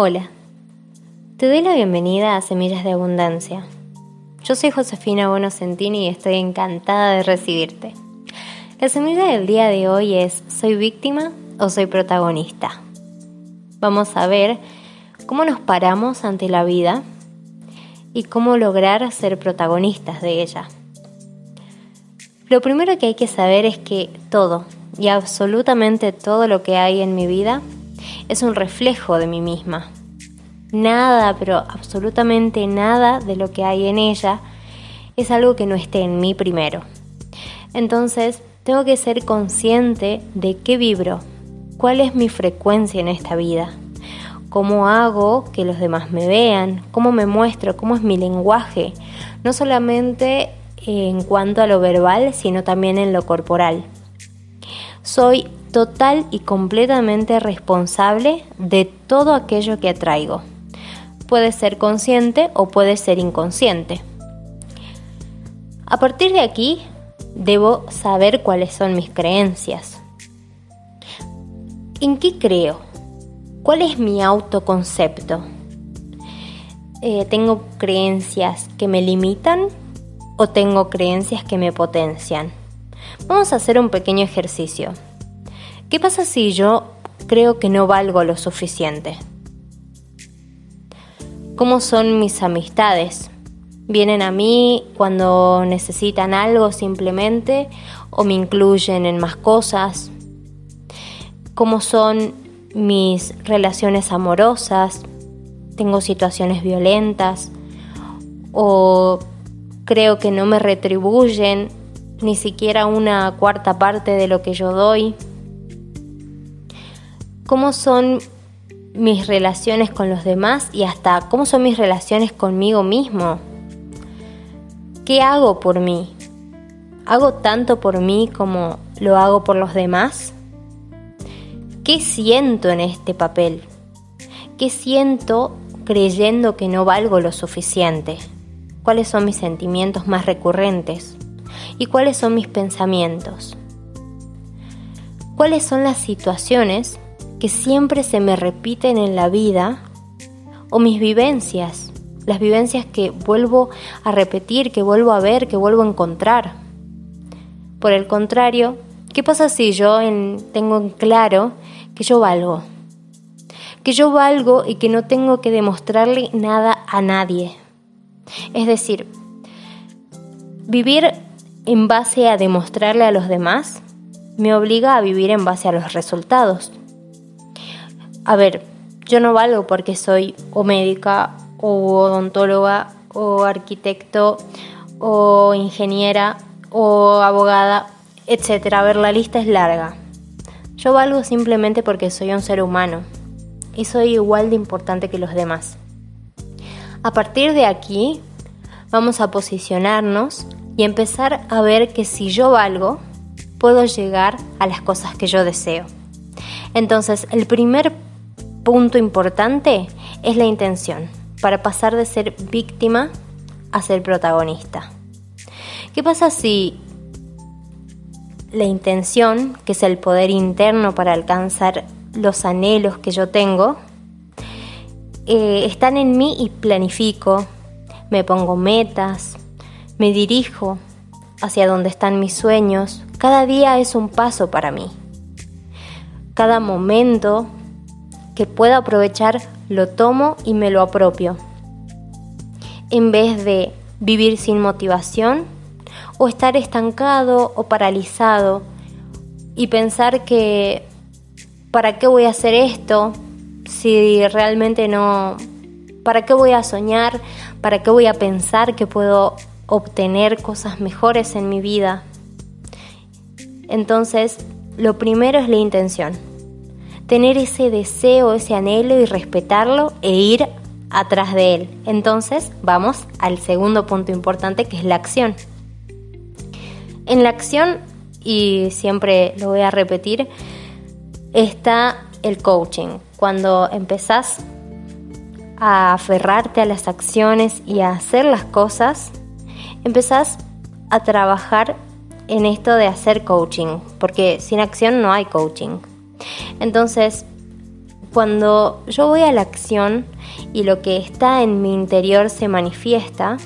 Hola, te doy la bienvenida a Semillas de Abundancia. Yo soy Josefina Bonosentini y estoy encantada de recibirte. La semilla del día de hoy es ¿soy víctima o soy protagonista? Vamos a ver cómo nos paramos ante la vida y cómo lograr ser protagonistas de ella. Lo primero que hay que saber es que todo y absolutamente todo lo que hay en mi vida es un reflejo de mí misma. Nada, pero absolutamente nada de lo que hay en ella es algo que no esté en mí primero. Entonces, tengo que ser consciente de qué vibro, cuál es mi frecuencia en esta vida, cómo hago que los demás me vean, cómo me muestro, cómo es mi lenguaje, no solamente en cuanto a lo verbal, sino también en lo corporal. Soy total y completamente responsable de todo aquello que atraigo. Puede ser consciente o puede ser inconsciente. A partir de aquí, debo saber cuáles son mis creencias. ¿En qué creo? ¿Cuál es mi autoconcepto? Eh, ¿Tengo creencias que me limitan o tengo creencias que me potencian? Vamos a hacer un pequeño ejercicio. ¿Qué pasa si yo creo que no valgo lo suficiente? ¿Cómo son mis amistades? ¿Vienen a mí cuando necesitan algo simplemente o me incluyen en más cosas? ¿Cómo son mis relaciones amorosas? ¿Tengo situaciones violentas? ¿O creo que no me retribuyen ni siquiera una cuarta parte de lo que yo doy? Cómo son mis relaciones con los demás y hasta cómo son mis relaciones conmigo mismo. ¿Qué hago por mí? ¿Hago tanto por mí como lo hago por los demás? ¿Qué siento en este papel? ¿Qué siento creyendo que no valgo lo suficiente? ¿Cuáles son mis sentimientos más recurrentes? ¿Y cuáles son mis pensamientos? ¿Cuáles son las situaciones que siempre se me repiten en la vida o mis vivencias, las vivencias que vuelvo a repetir, que vuelvo a ver, que vuelvo a encontrar. Por el contrario, ¿qué pasa si yo tengo en claro que yo valgo? Que yo valgo y que no tengo que demostrarle nada a nadie. Es decir, vivir en base a demostrarle a los demás me obliga a vivir en base a los resultados. A ver, yo no valgo porque soy o médica o odontóloga o arquitecto o ingeniera o abogada, etc. A ver, la lista es larga. Yo valgo simplemente porque soy un ser humano y soy igual de importante que los demás. A partir de aquí, vamos a posicionarnos y empezar a ver que si yo valgo, puedo llegar a las cosas que yo deseo. Entonces, el primer punto importante es la intención, para pasar de ser víctima a ser protagonista. ¿Qué pasa si la intención, que es el poder interno para alcanzar los anhelos que yo tengo, eh, están en mí y planifico, me pongo metas, me dirijo hacia donde están mis sueños, cada día es un paso para mí. Cada momento que puedo aprovechar, lo tomo y me lo apropio. En vez de vivir sin motivación o estar estancado o paralizado y pensar que ¿para qué voy a hacer esto si realmente no ¿Para qué voy a soñar? ¿Para qué voy a pensar que puedo obtener cosas mejores en mi vida? Entonces, lo primero es la intención tener ese deseo, ese anhelo y respetarlo e ir atrás de él. Entonces vamos al segundo punto importante que es la acción. En la acción, y siempre lo voy a repetir, está el coaching. Cuando empezás a aferrarte a las acciones y a hacer las cosas, empezás a trabajar en esto de hacer coaching, porque sin acción no hay coaching. Entonces, cuando yo voy a la acción y lo que está en mi interior se manifiesta,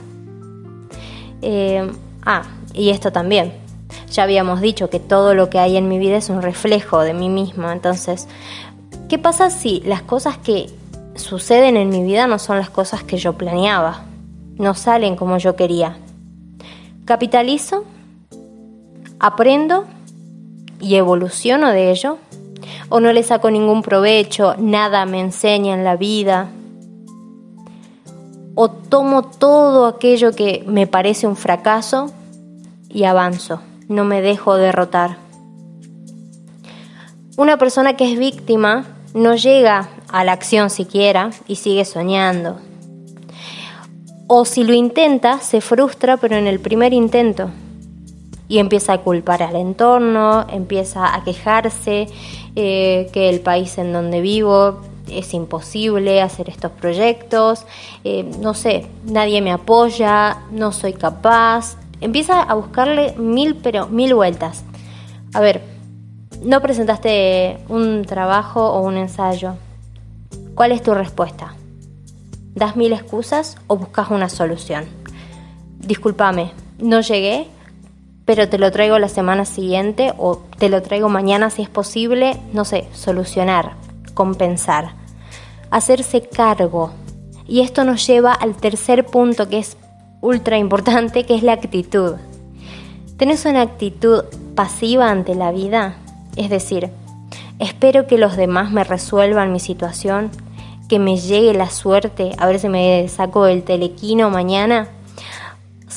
eh, ah, y esto también, ya habíamos dicho que todo lo que hay en mi vida es un reflejo de mí misma, entonces, ¿qué pasa si las cosas que suceden en mi vida no son las cosas que yo planeaba? No salen como yo quería. Capitalizo, aprendo y evoluciono de ello o no le saco ningún provecho, nada me enseña en la vida, o tomo todo aquello que me parece un fracaso y avanzo, no me dejo derrotar. Una persona que es víctima no llega a la acción siquiera y sigue soñando. O si lo intenta, se frustra, pero en el primer intento y empieza a culpar al entorno, empieza a quejarse eh, que el país en donde vivo es imposible hacer estos proyectos, eh, no sé, nadie me apoya, no soy capaz, empieza a buscarle mil pero mil vueltas. A ver, no presentaste un trabajo o un ensayo. ¿Cuál es tu respuesta? ¿Das mil excusas o buscas una solución? Discúlpame, no llegué, pero te lo traigo la semana siguiente o te lo traigo mañana si es posible, no sé, solucionar, compensar, hacerse cargo. Y esto nos lleva al tercer punto que es ultra importante, que es la actitud. ¿Tenés una actitud pasiva ante la vida? Es decir, espero que los demás me resuelvan mi situación, que me llegue la suerte, a ver si me saco el telequino mañana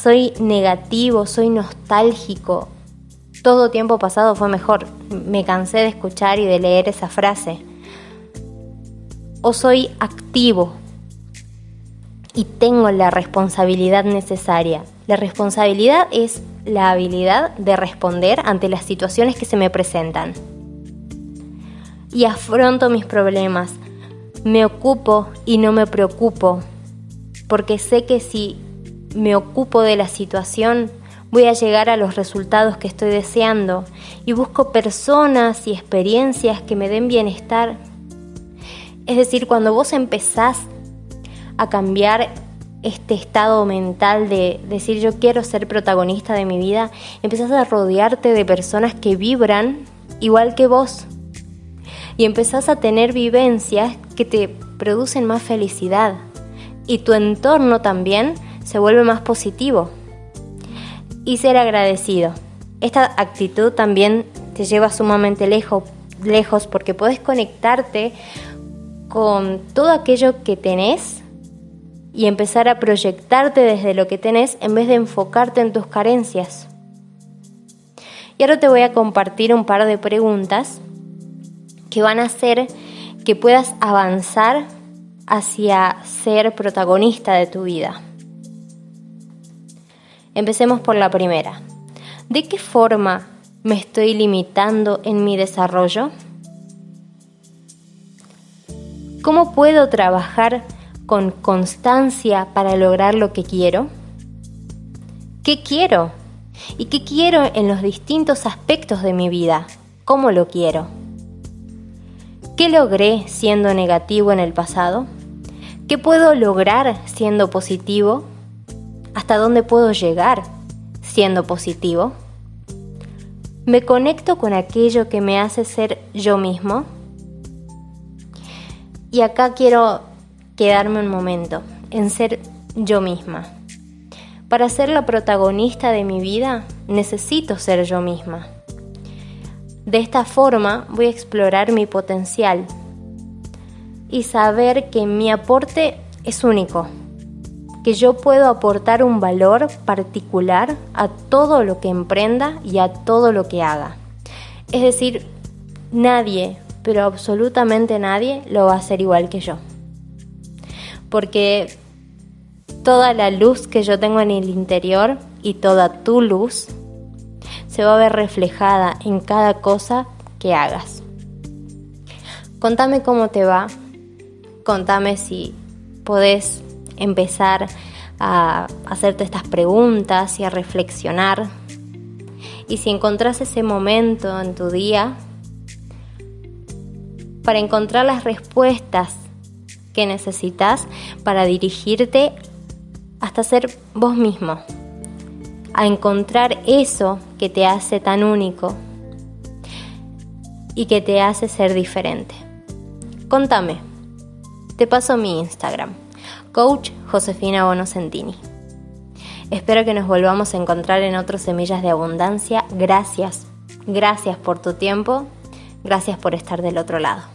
soy negativo, soy nostálgico. Todo tiempo pasado fue mejor. Me cansé de escuchar y de leer esa frase. O soy activo y tengo la responsabilidad necesaria. La responsabilidad es la habilidad de responder ante las situaciones que se me presentan. Y afronto mis problemas. Me ocupo y no me preocupo. Porque sé que si me ocupo de la situación, voy a llegar a los resultados que estoy deseando y busco personas y experiencias que me den bienestar. Es decir, cuando vos empezás a cambiar este estado mental de decir yo quiero ser protagonista de mi vida, empezás a rodearte de personas que vibran igual que vos y empezás a tener vivencias que te producen más felicidad y tu entorno también se vuelve más positivo. Y ser agradecido. Esta actitud también te lleva sumamente lejos, lejos porque puedes conectarte con todo aquello que tenés y empezar a proyectarte desde lo que tenés en vez de enfocarte en tus carencias. Y ahora te voy a compartir un par de preguntas que van a hacer que puedas avanzar hacia ser protagonista de tu vida. Empecemos por la primera. ¿De qué forma me estoy limitando en mi desarrollo? ¿Cómo puedo trabajar con constancia para lograr lo que quiero? ¿Qué quiero? ¿Y qué quiero en los distintos aspectos de mi vida? ¿Cómo lo quiero? ¿Qué logré siendo negativo en el pasado? ¿Qué puedo lograr siendo positivo? Hasta dónde puedo llegar siendo positivo. Me conecto con aquello que me hace ser yo mismo. Y acá quiero quedarme un momento en ser yo misma. Para ser la protagonista de mi vida necesito ser yo misma. De esta forma voy a explorar mi potencial y saber que mi aporte es único que yo puedo aportar un valor particular a todo lo que emprenda y a todo lo que haga. Es decir, nadie, pero absolutamente nadie lo va a hacer igual que yo. Porque toda la luz que yo tengo en el interior y toda tu luz se va a ver reflejada en cada cosa que hagas. Contame cómo te va, contame si podés empezar a hacerte estas preguntas y a reflexionar. Y si encontrás ese momento en tu día, para encontrar las respuestas que necesitas para dirigirte hasta ser vos mismo, a encontrar eso que te hace tan único y que te hace ser diferente. Contame, te paso mi Instagram, coach Josefina Bonocentini. Espero que nos volvamos a encontrar en otros Semillas de Abundancia. Gracias, gracias por tu tiempo, gracias por estar del otro lado.